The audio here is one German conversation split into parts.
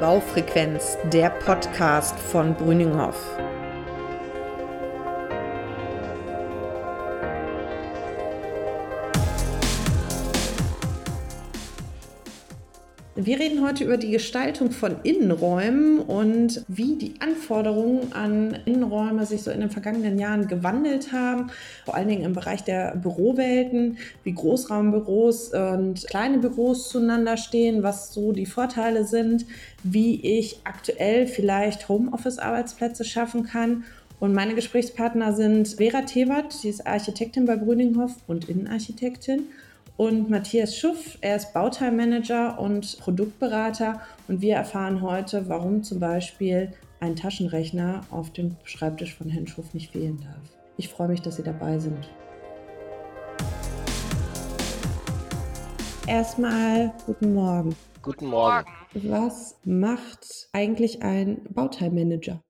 Baufrequenz, der Podcast von Brüninghoff. Wir reden heute über die Gestaltung von Innenräumen und wie die Anforderungen an Innenräume sich so in den vergangenen Jahren gewandelt haben, vor allen Dingen im Bereich der Bürowelten, wie Großraumbüros und kleine Büros zueinander stehen, was so die Vorteile sind, wie ich aktuell vielleicht Homeoffice-Arbeitsplätze schaffen kann. Und meine Gesprächspartner sind Vera Tewert, sie ist Architektin bei Brüninghoff und Innenarchitektin und Matthias Schuff. Er ist Bauteilmanager und Produktberater und wir erfahren heute, warum zum Beispiel ein Taschenrechner auf dem Schreibtisch von Herrn Schuff nicht fehlen darf. Ich freue mich, dass Sie dabei sind. Erstmal guten Morgen. Guten Morgen. Was macht eigentlich ein Bauteilmanager?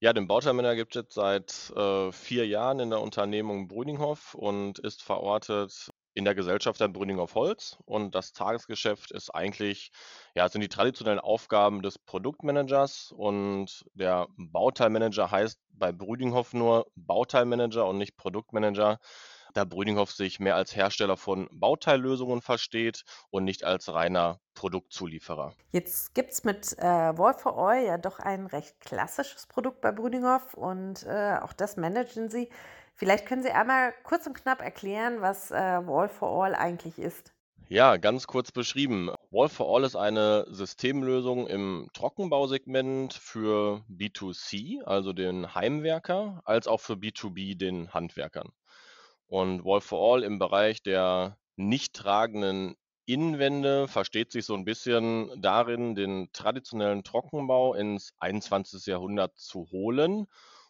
Ja, den Bauteilmanager gibt es jetzt seit äh, vier Jahren in der Unternehmung Brüninghoff und ist verortet in der Gesellschaft der Brünning Holz und das Tagesgeschäft ist eigentlich, ja, sind die traditionellen Aufgaben des Produktmanagers und der Bauteilmanager heißt bei Brüdinghoff nur Bauteilmanager und nicht Produktmanager, da Brüdinghoff sich mehr als Hersteller von Bauteillösungen versteht und nicht als reiner Produktzulieferer. Jetzt gibt es mit äh, Wolf for Oil ja doch ein recht klassisches Produkt bei Brüdinghoff und äh, auch das managen Sie. Vielleicht können Sie einmal kurz und knapp erklären, was äh, Wall for All eigentlich ist. Ja, ganz kurz beschrieben. Wall for All ist eine Systemlösung im Trockenbausegment für B2C, also den Heimwerker, als auch für B2B, den Handwerkern. Und Wall for All im Bereich der nicht tragenden Innenwände versteht sich so ein bisschen darin, den traditionellen Trockenbau ins 21. Jahrhundert zu holen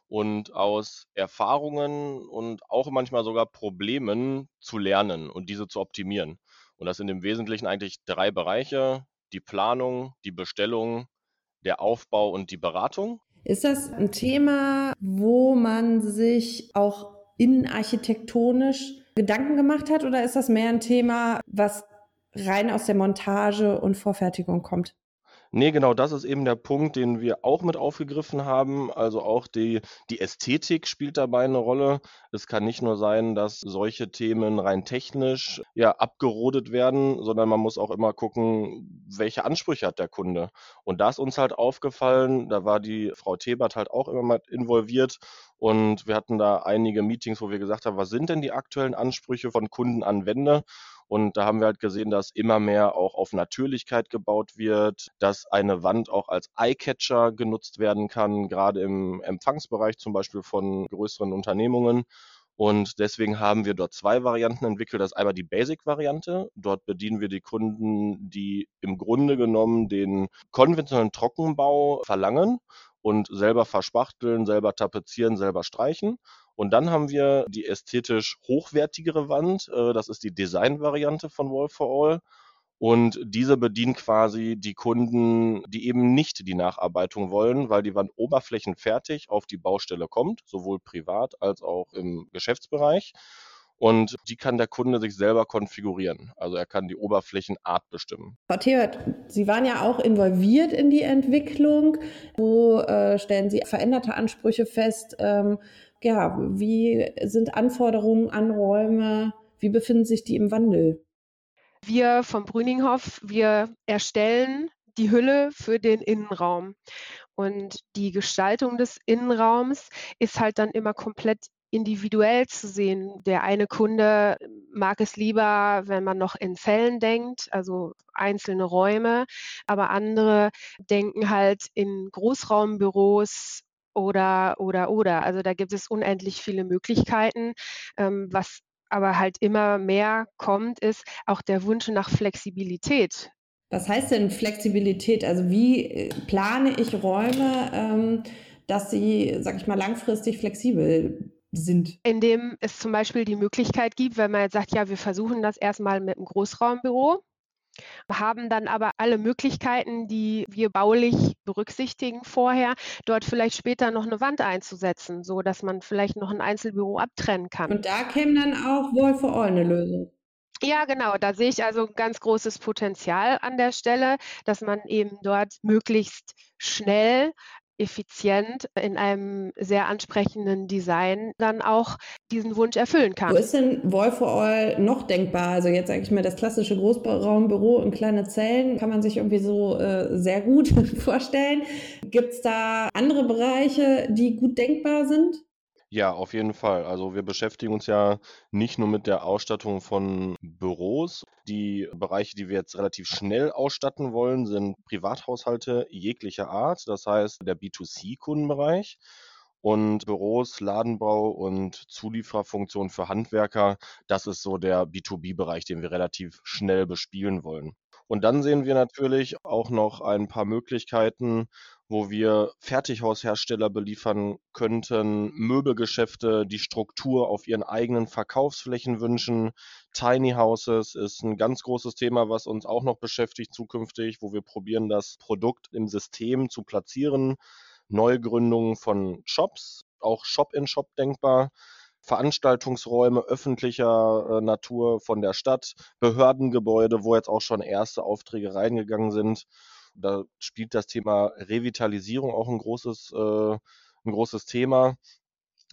und aus Erfahrungen und auch manchmal sogar Problemen zu lernen und diese zu optimieren. Und das sind im Wesentlichen eigentlich drei Bereiche, die Planung, die Bestellung, der Aufbau und die Beratung. Ist das ein Thema, wo man sich auch innenarchitektonisch Gedanken gemacht hat oder ist das mehr ein Thema, was rein aus der Montage und Vorfertigung kommt? Nee, genau das ist eben der Punkt, den wir auch mit aufgegriffen haben. Also auch die, die Ästhetik spielt dabei eine Rolle. Es kann nicht nur sein, dass solche Themen rein technisch ja abgerodet werden, sondern man muss auch immer gucken, welche Ansprüche hat der Kunde. Und da ist uns halt aufgefallen, da war die Frau Tebert halt auch immer mal involviert und wir hatten da einige Meetings, wo wir gesagt haben, was sind denn die aktuellen Ansprüche von Kunden an Wände? Und da haben wir halt gesehen, dass immer mehr auch auf Natürlichkeit gebaut wird, dass eine Wand auch als Eyecatcher genutzt werden kann, gerade im Empfangsbereich zum Beispiel von größeren Unternehmungen. Und deswegen haben wir dort zwei Varianten entwickelt. Das ist einmal die Basic-Variante. Dort bedienen wir die Kunden, die im Grunde genommen den konventionellen Trockenbau verlangen und selber verspachteln, selber tapezieren, selber streichen. Und dann haben wir die ästhetisch hochwertigere Wand. Äh, das ist die Design-Variante von Wall for All. Und diese bedient quasi die Kunden, die eben nicht die Nacharbeitung wollen, weil die Wand oberflächenfertig auf die Baustelle kommt, sowohl privat als auch im Geschäftsbereich. Und die kann der Kunde sich selber konfigurieren. Also er kann die Oberflächenart bestimmen. Frau Theot, Sie waren ja auch involviert in die Entwicklung. Wo äh, stellen Sie veränderte Ansprüche fest? Ähm, ja, wie sind Anforderungen an Räume? Wie befinden sich die im Wandel? Wir vom Brüninghoff, wir erstellen die Hülle für den Innenraum. Und die Gestaltung des Innenraums ist halt dann immer komplett individuell zu sehen. Der eine Kunde mag es lieber, wenn man noch in Zellen denkt, also einzelne Räume, aber andere denken halt in Großraumbüros oder, oder, oder. Also da gibt es unendlich viele Möglichkeiten. Ähm, was aber halt immer mehr kommt, ist auch der Wunsch nach Flexibilität. Was heißt denn Flexibilität? Also wie plane ich Räume, ähm, dass sie, sag ich mal, langfristig flexibel sind? Indem es zum Beispiel die Möglichkeit gibt, wenn man jetzt sagt, ja, wir versuchen das erstmal mit einem Großraumbüro, haben dann aber alle Möglichkeiten, die wir baulich berücksichtigen vorher, dort vielleicht später noch eine Wand einzusetzen, so dass man vielleicht noch ein Einzelbüro abtrennen kann. Und da käme dann auch Wall for All eine Lösung. Ja, genau. Da sehe ich also ganz großes Potenzial an der Stelle, dass man eben dort möglichst schnell effizient in einem sehr ansprechenden Design dann auch diesen Wunsch erfüllen kann. Wo ist denn Wall for All noch denkbar? Also jetzt sage ich mal, das klassische Großraumbüro und kleine Zellen kann man sich irgendwie so äh, sehr gut vorstellen. Gibt es da andere Bereiche, die gut denkbar sind? Ja, auf jeden Fall. Also wir beschäftigen uns ja nicht nur mit der Ausstattung von Büros. Die Bereiche, die wir jetzt relativ schnell ausstatten wollen, sind Privathaushalte jeglicher Art. Das heißt der B2C-Kundenbereich und Büros, Ladenbau und Zulieferfunktion für Handwerker. Das ist so der B2B-Bereich, den wir relativ schnell bespielen wollen. Und dann sehen wir natürlich auch noch ein paar Möglichkeiten, wo wir Fertighaushersteller beliefern könnten, Möbelgeschäfte, die Struktur auf ihren eigenen Verkaufsflächen wünschen. Tiny Houses ist ein ganz großes Thema, was uns auch noch beschäftigt zukünftig, wo wir probieren, das Produkt im System zu platzieren. Neugründungen von Shops, auch Shop-in-Shop -Shop denkbar. Veranstaltungsräume öffentlicher äh, Natur von der Stadt, Behördengebäude, wo jetzt auch schon erste Aufträge reingegangen sind da spielt das Thema Revitalisierung auch ein großes, äh, ein großes Thema.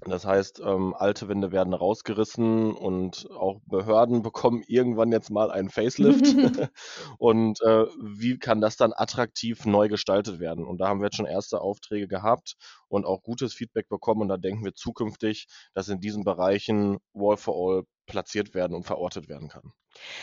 Das heißt, ähm, alte Wände werden rausgerissen und auch Behörden bekommen irgendwann jetzt mal einen Facelift. und äh, wie kann das dann attraktiv neu gestaltet werden? Und da haben wir jetzt schon erste Aufträge gehabt und auch gutes Feedback bekommen. Und da denken wir zukünftig, dass in diesen Bereichen Wall for All platziert werden und verortet werden kann.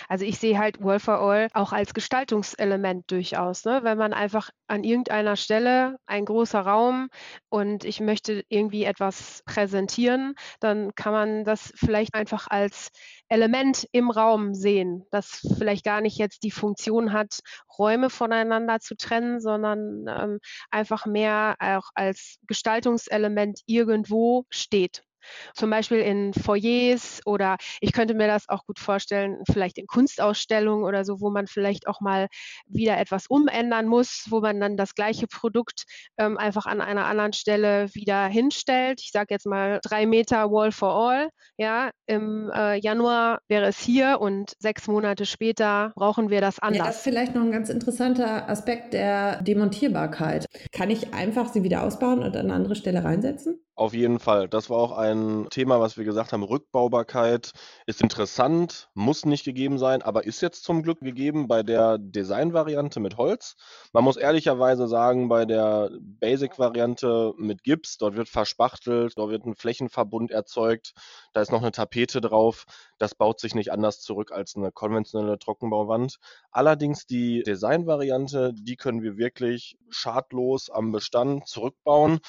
Also ich sehe halt Wall for All auch als Gestaltungselement durchaus, ne? wenn man einfach an irgendeiner Stelle ein großer Raum und ich möchte irgendwie etwas präsentieren, dann kann man das vielleicht einfach als Element im Raum sehen, das vielleicht gar nicht jetzt die Funktion hat, Räume voneinander zu trennen, sondern ähm, einfach mehr auch als Gestaltungselement irgendwo steht. Zum Beispiel in Foyers oder ich könnte mir das auch gut vorstellen, vielleicht in Kunstausstellungen oder so, wo man vielleicht auch mal wieder etwas umändern muss, wo man dann das gleiche Produkt ähm, einfach an einer anderen Stelle wieder hinstellt. Ich sage jetzt mal drei Meter Wall for All. Ja, im äh, Januar wäre es hier und sechs Monate später brauchen wir das anders. Ja, das ist vielleicht noch ein ganz interessanter Aspekt der Demontierbarkeit. Kann ich einfach sie wieder ausbauen und an eine andere Stelle reinsetzen? Auf jeden Fall. Das war auch ein Thema, was wir gesagt haben. Rückbaubarkeit ist interessant, muss nicht gegeben sein, aber ist jetzt zum Glück gegeben bei der Design-Variante mit Holz. Man muss ehrlicherweise sagen, bei der Basic-Variante mit Gips, dort wird verspachtelt, dort wird ein Flächenverbund erzeugt, da ist noch eine Tapete drauf. Das baut sich nicht anders zurück als eine konventionelle Trockenbauwand. Allerdings die Design-Variante, die können wir wirklich schadlos am Bestand zurückbauen.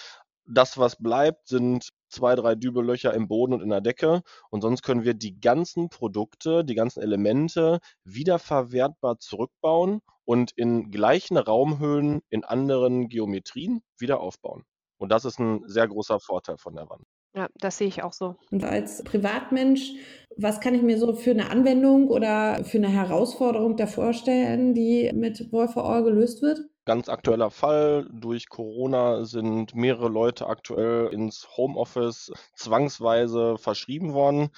Das, was bleibt, sind zwei, drei Dübellöcher im Boden und in der Decke. Und sonst können wir die ganzen Produkte, die ganzen Elemente wiederverwertbar zurückbauen und in gleichen Raumhöhlen in anderen Geometrien wieder aufbauen. Und das ist ein sehr großer Vorteil von der Wand. Ja, das sehe ich auch so. Und als Privatmensch, was kann ich mir so für eine Anwendung oder für eine Herausforderung da vorstellen, die mit Wolf for All gelöst wird? Ganz aktueller Fall. Durch Corona sind mehrere Leute aktuell ins Homeoffice zwangsweise verschrieben worden.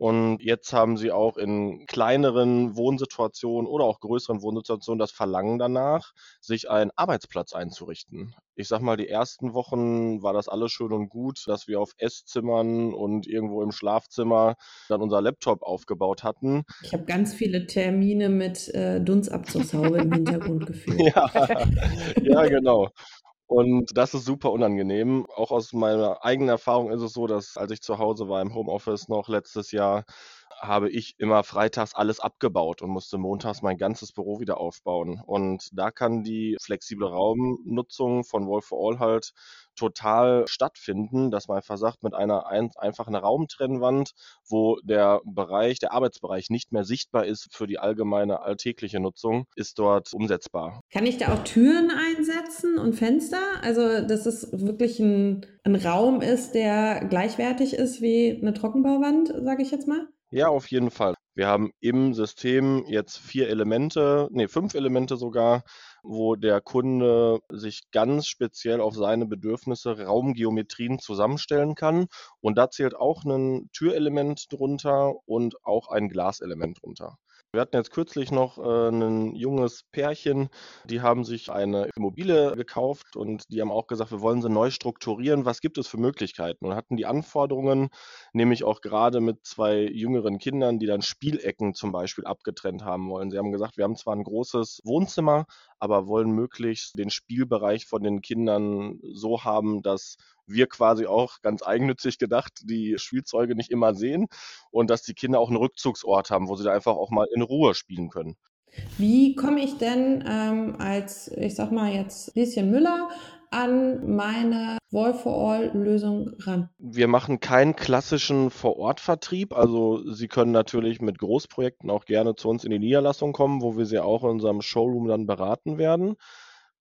Und jetzt haben sie auch in kleineren Wohnsituationen oder auch größeren Wohnsituationen das Verlangen danach, sich einen Arbeitsplatz einzurichten. Ich sag mal, die ersten Wochen war das alles schön und gut, dass wir auf Esszimmern und irgendwo im Schlafzimmer dann unser Laptop aufgebaut hatten. Ich habe ganz viele Termine mit äh, Dunstabzugshaube im Hintergrund geführt. Ja, ja, genau. Und das ist super unangenehm. Auch aus meiner eigenen Erfahrung ist es so, dass als ich zu Hause war im Homeoffice noch letztes Jahr, habe ich immer freitags alles abgebaut und musste montags mein ganzes Büro wieder aufbauen. Und da kann die flexible Raumnutzung von Wolf for All halt total stattfinden, dass man einfach sagt, mit einer ein, einfachen Raumtrennwand, wo der Bereich, der Arbeitsbereich nicht mehr sichtbar ist für die allgemeine alltägliche Nutzung, ist dort umsetzbar. Kann ich da auch Türen einsetzen und Fenster? Also, dass es wirklich ein, ein Raum ist, der gleichwertig ist wie eine Trockenbauwand, sage ich jetzt mal? Ja, auf jeden Fall. Wir haben im System jetzt vier Elemente, nee, fünf Elemente sogar, wo der Kunde sich ganz speziell auf seine Bedürfnisse Raumgeometrien zusammenstellen kann. Und da zählt auch ein Türelement drunter und auch ein Glaselement drunter. Wir hatten jetzt kürzlich noch äh, ein junges Pärchen, die haben sich eine Immobilie gekauft und die haben auch gesagt, wir wollen sie neu strukturieren. Was gibt es für Möglichkeiten? Und hatten die Anforderungen, nämlich auch gerade mit zwei jüngeren Kindern, die dann Spielecken zum Beispiel abgetrennt haben wollen. Sie haben gesagt, wir haben zwar ein großes Wohnzimmer, aber wollen möglichst den Spielbereich von den Kindern so haben, dass wir quasi auch ganz eigennützig gedacht die Spielzeuge nicht immer sehen und dass die Kinder auch einen Rückzugsort haben, wo sie da einfach auch mal in Ruhe spielen können. Wie komme ich denn ähm, als, ich sag mal jetzt Lieschen Müller, an meine Wall for All Lösung ran? Wir machen keinen klassischen Vor-Ort-Vertrieb. Also Sie können natürlich mit Großprojekten auch gerne zu uns in die Niederlassung kommen, wo wir Sie auch in unserem Showroom dann beraten werden.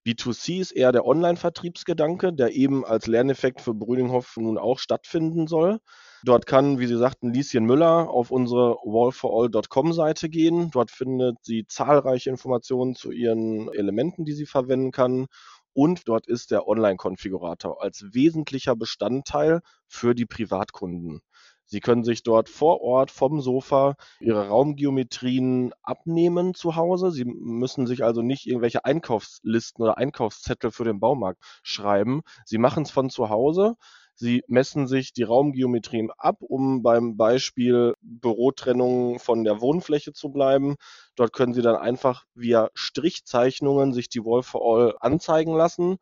B2C ist eher der Online-Vertriebsgedanke, der eben als Lerneffekt für Brüninghoff nun auch stattfinden soll. Dort kann, wie Sie sagten, Lieschen Müller auf unsere wallforall.com-Seite gehen. Dort findet sie zahlreiche Informationen zu ihren Elementen, die sie verwenden kann. Und dort ist der Online-Konfigurator als wesentlicher Bestandteil für die Privatkunden. Sie können sich dort vor Ort vom Sofa Ihre Raumgeometrien abnehmen zu Hause. Sie müssen sich also nicht irgendwelche Einkaufslisten oder Einkaufszettel für den Baumarkt schreiben. Sie machen es von zu Hause. Sie messen sich die Raumgeometrien ab, um beim Beispiel Bürotrennung von der Wohnfläche zu bleiben. Dort können Sie dann einfach via Strichzeichnungen sich die Wall for All anzeigen lassen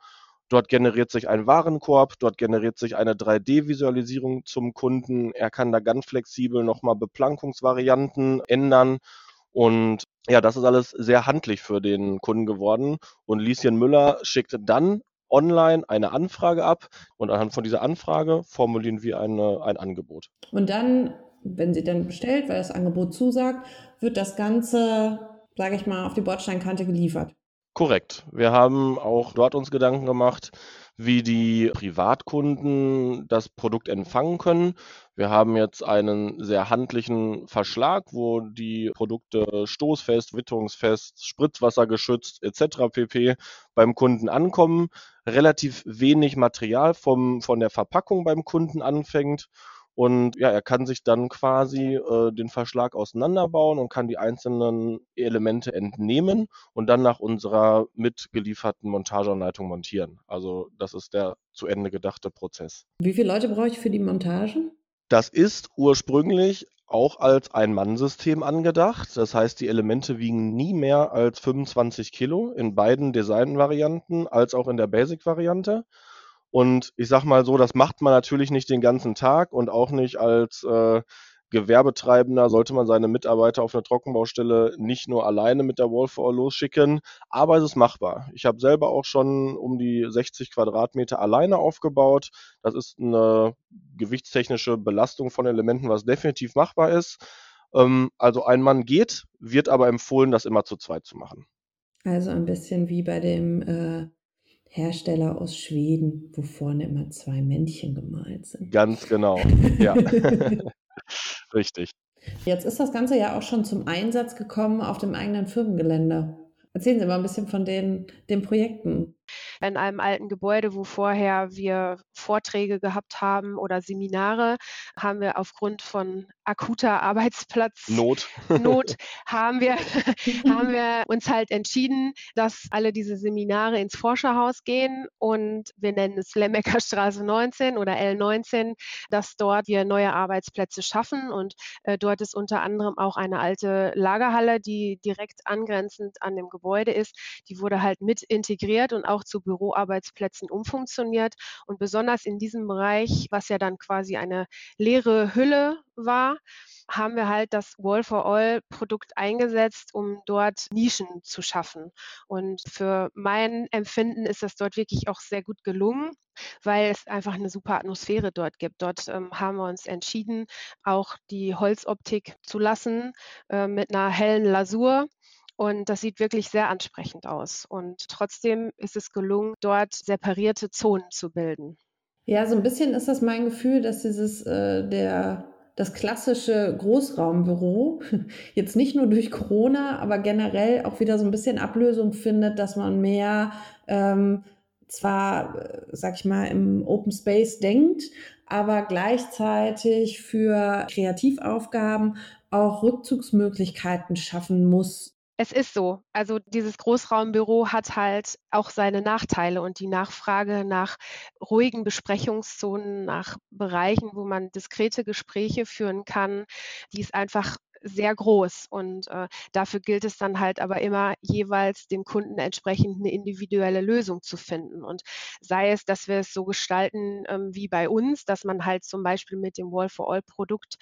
Dort generiert sich ein Warenkorb, dort generiert sich eine 3D-Visualisierung zum Kunden. Er kann da ganz flexibel nochmal Beplankungsvarianten ändern. Und ja, das ist alles sehr handlich für den Kunden geworden. Und Lieschen Müller schickt dann online eine Anfrage ab und anhand von dieser Anfrage formulieren wir eine, ein Angebot. Und dann, wenn sie dann bestellt, weil das Angebot zusagt, wird das Ganze, sage ich mal, auf die Bordsteinkante geliefert. Korrekt. Wir haben auch dort uns Gedanken gemacht, wie die Privatkunden das Produkt empfangen können. Wir haben jetzt einen sehr handlichen Verschlag, wo die Produkte stoßfest, witterungsfest, spritzwassergeschützt etc. pp. beim Kunden ankommen. Relativ wenig Material vom, von der Verpackung beim Kunden anfängt und ja, er kann sich dann quasi äh, den Verschlag auseinanderbauen und kann die einzelnen Elemente entnehmen und dann nach unserer mitgelieferten Montageanleitung montieren. Also das ist der zu Ende gedachte Prozess. Wie viele Leute brauche ich für die Montage? Das ist ursprünglich auch als Ein-Mann-System angedacht. Das heißt, die Elemente wiegen nie mehr als 25 Kilo in beiden Design-Varianten als auch in der Basic-Variante. Und ich sag mal so, das macht man natürlich nicht den ganzen Tag und auch nicht als äh, Gewerbetreibender sollte man seine Mitarbeiter auf einer Trockenbaustelle nicht nur alleine mit der Wallflower losschicken, aber es ist machbar. Ich habe selber auch schon um die 60 Quadratmeter alleine aufgebaut. Das ist eine gewichtstechnische Belastung von Elementen, was definitiv machbar ist. Ähm, also ein Mann geht, wird aber empfohlen, das immer zu zweit zu machen. Also ein bisschen wie bei dem äh, Hersteller aus Schweden, wo vorne immer zwei Männchen gemalt sind. Ganz genau, ja. Richtig. Jetzt ist das Ganze ja auch schon zum Einsatz gekommen auf dem eigenen Firmengelände. Erzählen Sie mal ein bisschen von den, den Projekten in einem alten Gebäude, wo vorher wir Vorträge gehabt haben oder Seminare, haben wir aufgrund von akuter Arbeitsplatz Not, Not haben wir, haben wir uns halt entschieden, dass alle diese Seminare ins Forscherhaus gehen und wir nennen es Lemmecker Straße 19 oder L19, dass dort wir neue Arbeitsplätze schaffen und äh, dort ist unter anderem auch eine alte Lagerhalle, die direkt angrenzend an dem Gebäude ist. Die wurde halt mit integriert und auch zu Büroarbeitsplätzen umfunktioniert. Und besonders in diesem Bereich, was ja dann quasi eine leere Hülle war, haben wir halt das Wall for All Produkt eingesetzt, um dort Nischen zu schaffen. Und für mein Empfinden ist das dort wirklich auch sehr gut gelungen weil es einfach eine super Atmosphäre dort gibt. Dort ähm, haben wir uns entschieden, auch die Holzoptik zu lassen äh, mit einer hellen Lasur und das sieht wirklich sehr ansprechend aus. Und trotzdem ist es gelungen, dort separierte Zonen zu bilden. Ja, so ein bisschen ist das mein Gefühl, dass dieses äh, der das klassische Großraumbüro jetzt nicht nur durch Corona, aber generell auch wieder so ein bisschen Ablösung findet, dass man mehr ähm, zwar, äh, sag ich mal, im Open Space denkt, aber gleichzeitig für Kreativaufgaben auch Rückzugsmöglichkeiten schaffen muss. Es ist so. Also dieses Großraumbüro hat halt auch seine Nachteile und die Nachfrage nach ruhigen Besprechungszonen, nach Bereichen, wo man diskrete Gespräche führen kann, die ist einfach sehr groß und äh, dafür gilt es dann halt aber immer jeweils dem Kunden entsprechend eine individuelle Lösung zu finden und sei es, dass wir es so gestalten ähm, wie bei uns, dass man halt zum Beispiel mit dem Wall for All Produkt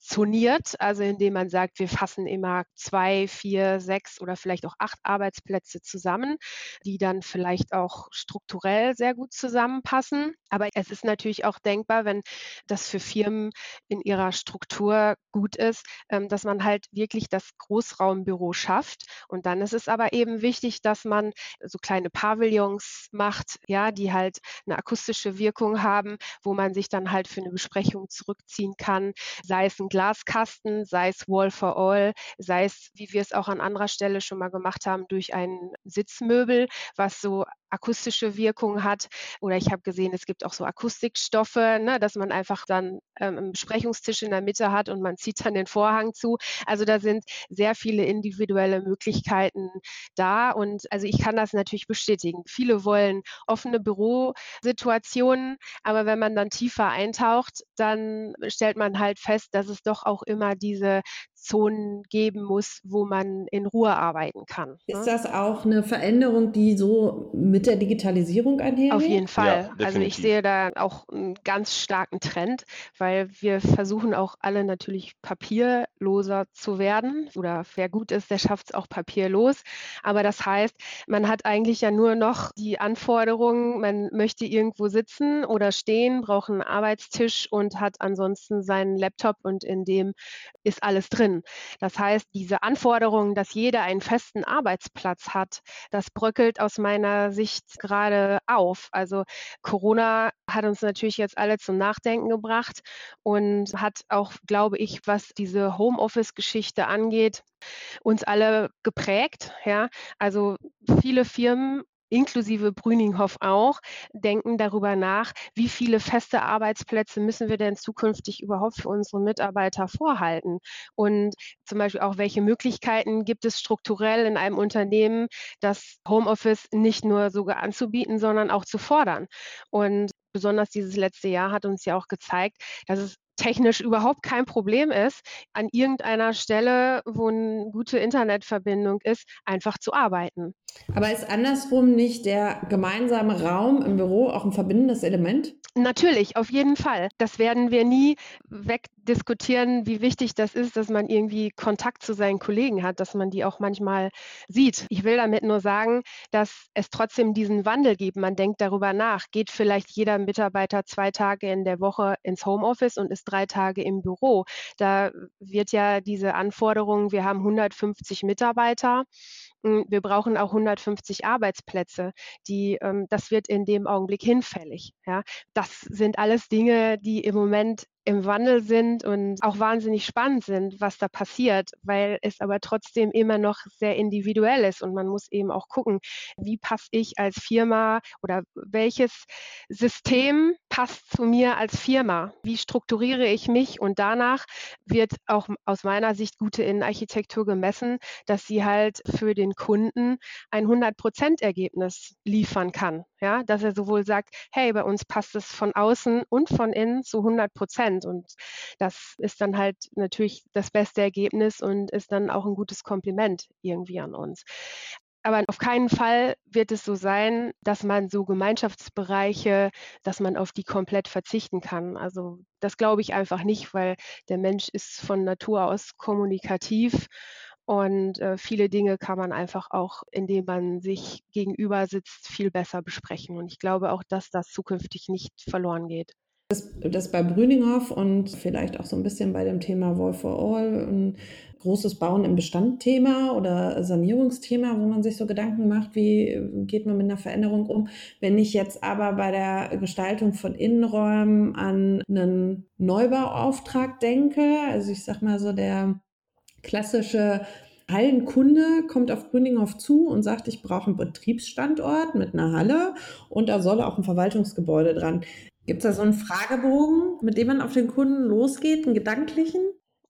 zoniert, also indem man sagt, wir fassen immer zwei, vier, sechs oder vielleicht auch acht Arbeitsplätze zusammen, die dann vielleicht auch strukturell sehr gut zusammenpassen. Aber es ist natürlich auch denkbar, wenn das für Firmen in ihrer Struktur gut ist, ähm, dass man halt wirklich das Großraumbüro schafft. Und dann ist es aber eben wichtig, dass man so kleine Pavillons macht, ja, die halt eine akustische Wirkung haben, wo man sich dann halt für eine Besprechung zurückziehen kann, sei es ein Glaskasten, sei es Wall for All, sei es, wie wir es auch an anderer Stelle schon mal gemacht haben, durch ein Sitzmöbel, was so akustische Wirkung hat. Oder ich habe gesehen, es gibt auch so Akustikstoffe, ne, dass man einfach dann ähm, einen Besprechungstisch in der Mitte hat und man zieht dann den Vorhang zu. Also da sind sehr viele individuelle Möglichkeiten da. Und also ich kann das natürlich bestätigen. Viele wollen offene Bürosituationen, aber wenn man dann tiefer eintaucht, dann stellt man halt fest, dass es doch auch immer diese Zonen geben muss, wo man in Ruhe arbeiten kann. Ne? Ist das auch eine Veränderung, die so mit der Digitalisierung einhergeht? Auf jeden Fall. Ja, also ich sehe da auch einen ganz starken Trend, weil wir versuchen auch alle natürlich papierloser zu werden. Oder wer gut ist, der schafft es auch papierlos. Aber das heißt, man hat eigentlich ja nur noch die Anforderungen, man möchte irgendwo sitzen oder stehen, braucht einen Arbeitstisch und hat ansonsten seinen Laptop und in dem ist alles drin drin. Das heißt, diese Anforderung, dass jeder einen festen Arbeitsplatz hat, das bröckelt aus meiner Sicht gerade auf. Also Corona hat uns natürlich jetzt alle zum Nachdenken gebracht und hat auch, glaube ich, was diese Homeoffice-Geschichte angeht, uns alle geprägt. Ja, also viele Firmen inklusive Brüninghoff auch, denken darüber nach, wie viele feste Arbeitsplätze müssen wir denn zukünftig überhaupt für unsere Mitarbeiter vorhalten? Und zum Beispiel auch, welche Möglichkeiten gibt es strukturell in einem Unternehmen, das Homeoffice nicht nur sogar anzubieten, sondern auch zu fordern? Und besonders dieses letzte Jahr hat uns ja auch gezeigt, dass es technisch überhaupt kein Problem ist, an irgendeiner Stelle, wo eine gute Internetverbindung ist, einfach zu arbeiten. Aber ist andersrum nicht der gemeinsame Raum im Büro auch ein verbindendes Element? Natürlich, auf jeden Fall. Das werden wir nie wegdiskutieren, wie wichtig das ist, dass man irgendwie Kontakt zu seinen Kollegen hat, dass man die auch manchmal sieht. Ich will damit nur sagen, dass es trotzdem diesen Wandel gibt. Man denkt darüber nach. Geht vielleicht jeder Mitarbeiter zwei Tage in der Woche ins Homeoffice und ist drei Tage im Büro? Da wird ja diese Anforderung, wir haben 150 Mitarbeiter wir brauchen auch 150 Arbeitsplätze. Die, ähm, das wird in dem Augenblick hinfällig. Ja. Das sind alles Dinge, die im Moment im Wandel sind und auch wahnsinnig spannend sind, was da passiert, weil es aber trotzdem immer noch sehr individuell ist und man muss eben auch gucken, wie passe ich als Firma oder welches System passt zu mir als Firma? Wie strukturiere ich mich? Und danach wird auch aus meiner Sicht gute Innenarchitektur gemessen, dass sie halt für den Kunden ein 100-Prozent-Ergebnis liefern kann. Ja, dass er sowohl sagt, hey, bei uns passt es von außen und von innen zu 100 Prozent. Und das ist dann halt natürlich das beste Ergebnis und ist dann auch ein gutes Kompliment irgendwie an uns. Aber auf keinen Fall wird es so sein, dass man so Gemeinschaftsbereiche, dass man auf die komplett verzichten kann. Also das glaube ich einfach nicht, weil der Mensch ist von Natur aus kommunikativ und äh, viele Dinge kann man einfach auch, indem man sich gegenüber sitzt, viel besser besprechen. Und ich glaube auch, dass das zukünftig nicht verloren geht. Das, das bei Brüninghoff und vielleicht auch so ein bisschen bei dem Thema Wall for All ein großes Bauen im Bestand-Thema oder Sanierungsthema, wo man sich so Gedanken macht, wie geht man mit einer Veränderung um. Wenn ich jetzt aber bei der Gestaltung von Innenräumen an einen Neubauauftrag denke, also ich sag mal so der klassische Hallenkunde kommt auf Grüninghoff zu und sagt, ich brauche einen Betriebsstandort mit einer Halle und da soll auch ein Verwaltungsgebäude dran. Gibt es da so einen Fragebogen, mit dem man auf den Kunden losgeht, einen gedanklichen?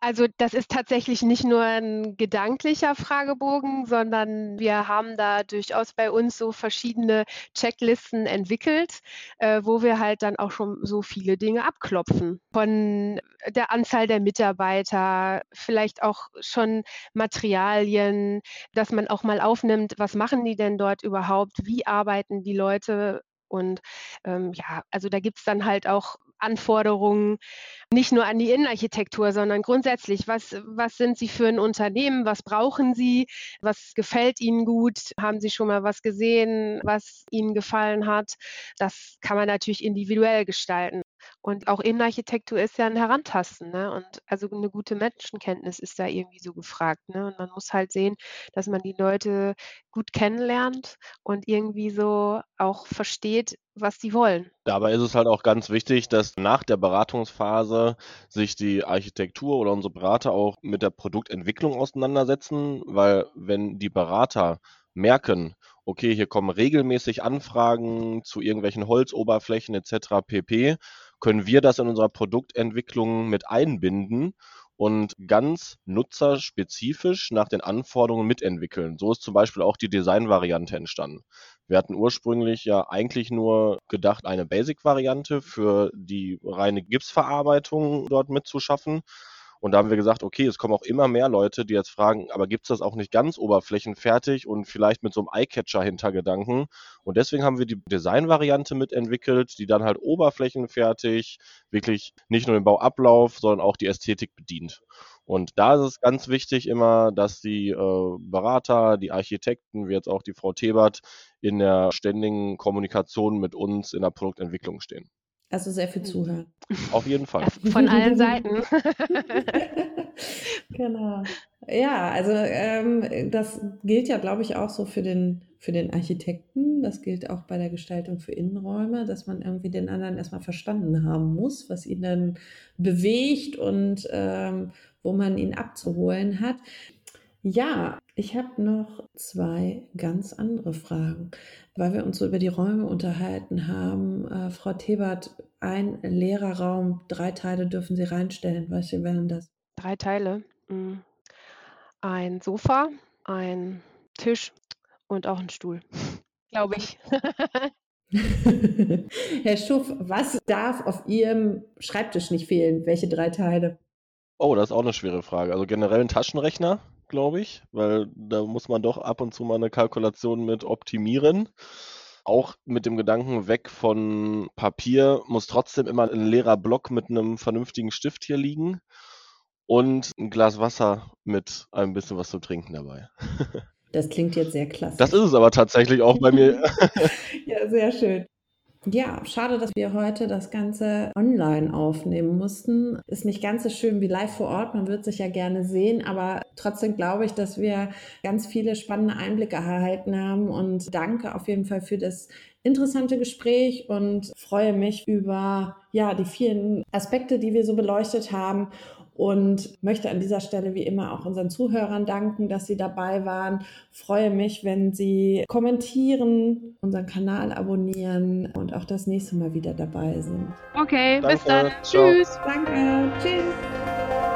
Also das ist tatsächlich nicht nur ein gedanklicher Fragebogen, sondern wir haben da durchaus bei uns so verschiedene Checklisten entwickelt, äh, wo wir halt dann auch schon so viele Dinge abklopfen. Von der Anzahl der Mitarbeiter, vielleicht auch schon Materialien, dass man auch mal aufnimmt, was machen die denn dort überhaupt, wie arbeiten die Leute und ähm, ja, also da gibt es dann halt auch Anforderungen, nicht nur an die Innenarchitektur, sondern grundsätzlich, was, was sind Sie für ein Unternehmen, was brauchen Sie, was gefällt Ihnen gut, haben Sie schon mal was gesehen, was Ihnen gefallen hat. Das kann man natürlich individuell gestalten. Und auch Innenarchitektur ist ja ein Herantasten, ne? Und also eine gute Menschenkenntnis ist da irgendwie so gefragt, ne? Und man muss halt sehen, dass man die Leute gut kennenlernt und irgendwie so auch versteht, was die wollen. Dabei ist es halt auch ganz wichtig, dass nach der Beratungsphase sich die Architektur oder unsere Berater auch mit der Produktentwicklung auseinandersetzen, weil wenn die Berater merken, okay, hier kommen regelmäßig Anfragen zu irgendwelchen Holzoberflächen etc. pp, können wir das in unserer Produktentwicklung mit einbinden und ganz nutzerspezifisch nach den Anforderungen mitentwickeln. So ist zum Beispiel auch die Designvariante entstanden. Wir hatten ursprünglich ja eigentlich nur gedacht, eine Basic-Variante für die reine Gipsverarbeitung dort mitzuschaffen. Und da haben wir gesagt, okay, es kommen auch immer mehr Leute, die jetzt fragen, aber gibt es das auch nicht ganz oberflächenfertig und vielleicht mit so einem Eye-Catcher-Hintergedanken? Und deswegen haben wir die Design-Variante mitentwickelt, die dann halt oberflächenfertig wirklich nicht nur den Bauablauf, sondern auch die Ästhetik bedient. Und da ist es ganz wichtig immer, dass die äh, Berater, die Architekten, wie jetzt auch die Frau Tebert, in der ständigen Kommunikation mit uns in der Produktentwicklung stehen. Also sehr viel zuhören. Auf jeden Fall. Von allen Seiten. genau. Ja, also ähm, das gilt ja, glaube ich, auch so für den, für den Architekten. Das gilt auch bei der Gestaltung für Innenräume, dass man irgendwie den anderen erstmal verstanden haben muss, was ihn dann bewegt und ähm, wo man ihn abzuholen hat. Ja, ich habe noch zwei ganz andere Fragen, weil wir uns so über die Räume unterhalten haben. Äh, Frau Tebert, ein leerer Raum, drei Teile dürfen Sie reinstellen. Welche wären das? Drei Teile. Hm. Ein Sofa, ein Tisch und auch ein Stuhl, glaube ich. Herr Schuff, was darf auf Ihrem Schreibtisch nicht fehlen? Welche drei Teile? Oh, das ist auch eine schwere Frage. Also generell ein Taschenrechner, glaube ich, weil da muss man doch ab und zu mal eine Kalkulation mit optimieren. Auch mit dem Gedanken weg von Papier muss trotzdem immer ein leerer Block mit einem vernünftigen Stift hier liegen und ein Glas Wasser mit ein bisschen was zu trinken dabei. Das klingt jetzt sehr klasse. Das ist es aber tatsächlich auch bei mir. ja, sehr schön. Ja, schade, dass wir heute das Ganze online aufnehmen mussten. Ist nicht ganz so schön wie live vor Ort. Man wird sich ja gerne sehen, aber trotzdem glaube ich, dass wir ganz viele spannende Einblicke erhalten haben und danke auf jeden Fall für das interessante Gespräch und freue mich über ja, die vielen Aspekte, die wir so beleuchtet haben und möchte an dieser Stelle wie immer auch unseren Zuhörern danken, dass sie dabei waren. Freue mich, wenn Sie kommentieren, unseren Kanal abonnieren und auch das nächste Mal wieder dabei sind. Okay, Danke. bis dann. Ciao. Tschüss. Danke. Tschüss.